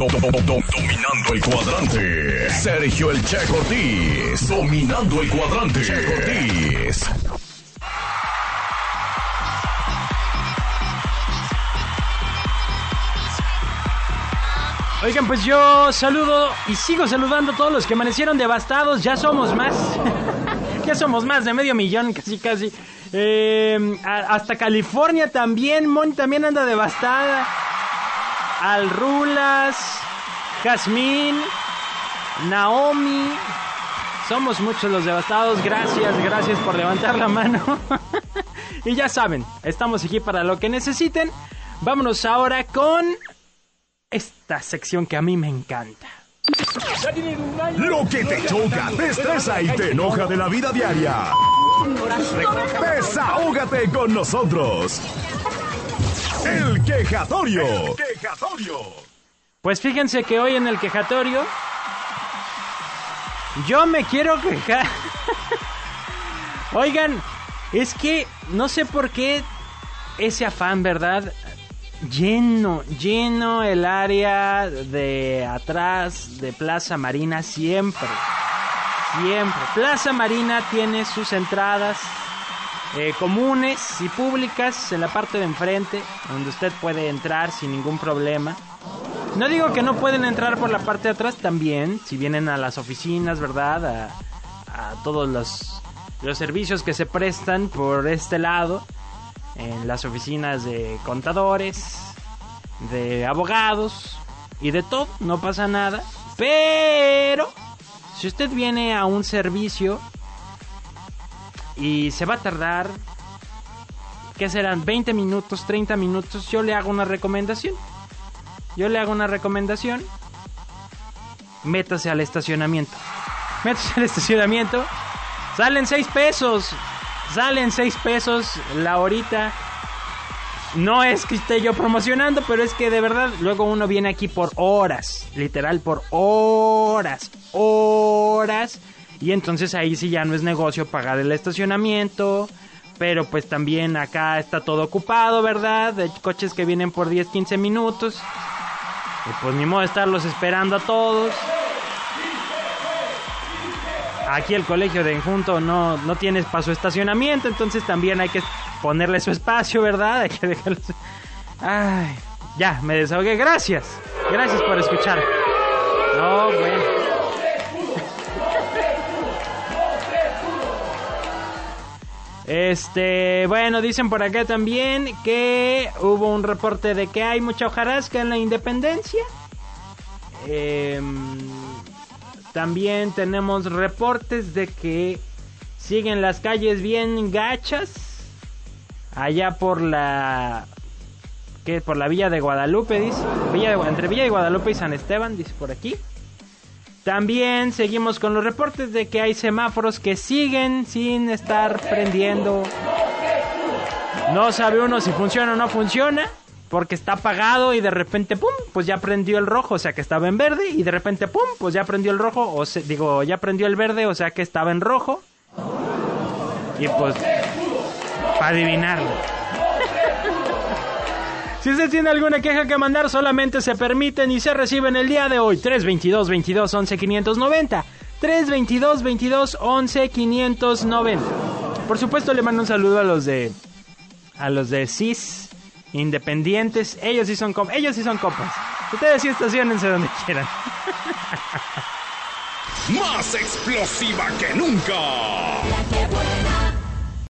Dominando el cuadrante. Sergio El Che. Dominando el cuadrante. Che Ortiz. Oigan, pues yo saludo y sigo saludando a todos los que amanecieron devastados. Ya somos más. ya somos más de medio millón, casi, casi. Eh, hasta California también. Mon también anda devastada. Al Rulas, Jazmín, Naomi. Somos muchos los devastados. Gracias, gracias por levantar la mano. y ya saben, estamos aquí para lo que necesiten. Vámonos ahora con esta sección que a mí me encanta. Lo que te choca, te estresa y te enoja de la vida diaria. Desahógate con nosotros. El. El quejatorio. Pues fíjense que hoy en el quejatorio yo me quiero quejar. Oigan, es que no sé por qué ese afán, ¿verdad? Lleno, lleno el área de atrás de Plaza Marina siempre. Siempre. Plaza Marina tiene sus entradas eh, comunes y públicas en la parte de enfrente, donde usted puede entrar sin ningún problema. No digo que no pueden entrar por la parte de atrás también, si vienen a las oficinas, ¿verdad? A, a todos los, los servicios que se prestan por este lado, en las oficinas de contadores, de abogados y de todo, no pasa nada. Pero, si usted viene a un servicio y se va a tardar, ¿qué serán? 20 minutos, 30 minutos, yo le hago una recomendación. Yo le hago una recomendación. Métase al estacionamiento. Métase al estacionamiento. Salen 6 pesos. Salen 6 pesos la horita. No es que esté yo promocionando, pero es que de verdad luego uno viene aquí por horas. Literal por horas. Horas. Y entonces ahí sí ya no es negocio pagar el estacionamiento. Pero pues también acá está todo ocupado, ¿verdad? De coches que vienen por 10, 15 minutos. Y pues ni modo estarlos esperando a todos. Aquí el colegio de Enjunto no, no tiene su estacionamiento, entonces también hay que ponerle su espacio, ¿verdad? Hay que dejarlo. Ay, ya, me desahogué. Gracias. Gracias por escuchar. No, bueno. Este, bueno, dicen por acá también que hubo un reporte de que hay mucha hojarasca en la independencia. Em, también tenemos reportes de que siguen las calles bien gachas. Allá por la. ¿Qué? Por la Villa de Guadalupe, dice. De- entre Villa de Guadalupe y San Esteban, dice por aquí. También seguimos con los reportes de que hay semáforos que siguen sin estar prendiendo. No sabe uno si funciona o no funciona. Porque está apagado y de repente, pum, pues ya prendió el rojo, o sea que estaba en verde. Y de repente, pum, pues ya prendió el rojo, o digo, ya prendió el verde, o sea que estaba en rojo. Y pues, para adivinarlo. Si usted tiene alguna queja que mandar, solamente se permiten y se reciben el día de hoy. 322 22 11 590. 322 22 11 590. Por supuesto, le mando un saludo a los de. A los de CIS independientes. Ellos sí son. Ellos sí son compas. Ustedes sí estacionense donde quieran. Más explosiva que nunca. La que buena